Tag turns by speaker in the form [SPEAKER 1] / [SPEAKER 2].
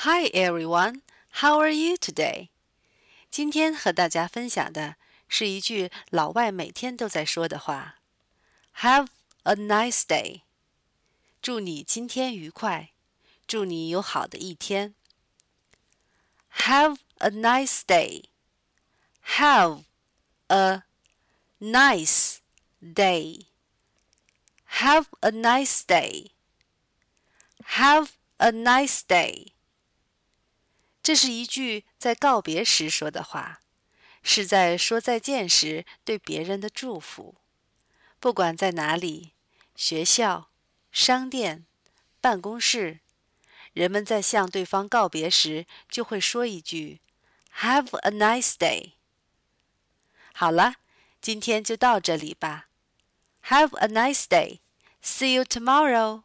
[SPEAKER 1] Hi everyone, how are you today? 今天和大家分享的是一句老外每天都在说的话：Have a nice day. 祝你今天愉快，祝你有好的一天。Have a nice day. Have a nice day. Have a nice day. Have a nice day. 这是一句在告别时说的话，是在说再见时对别人的祝福。不管在哪里，学校、商店、办公室，人们在向对方告别时就会说一句 “Have a nice day”。好了，今天就到这里吧。Have a nice day. See you tomorrow.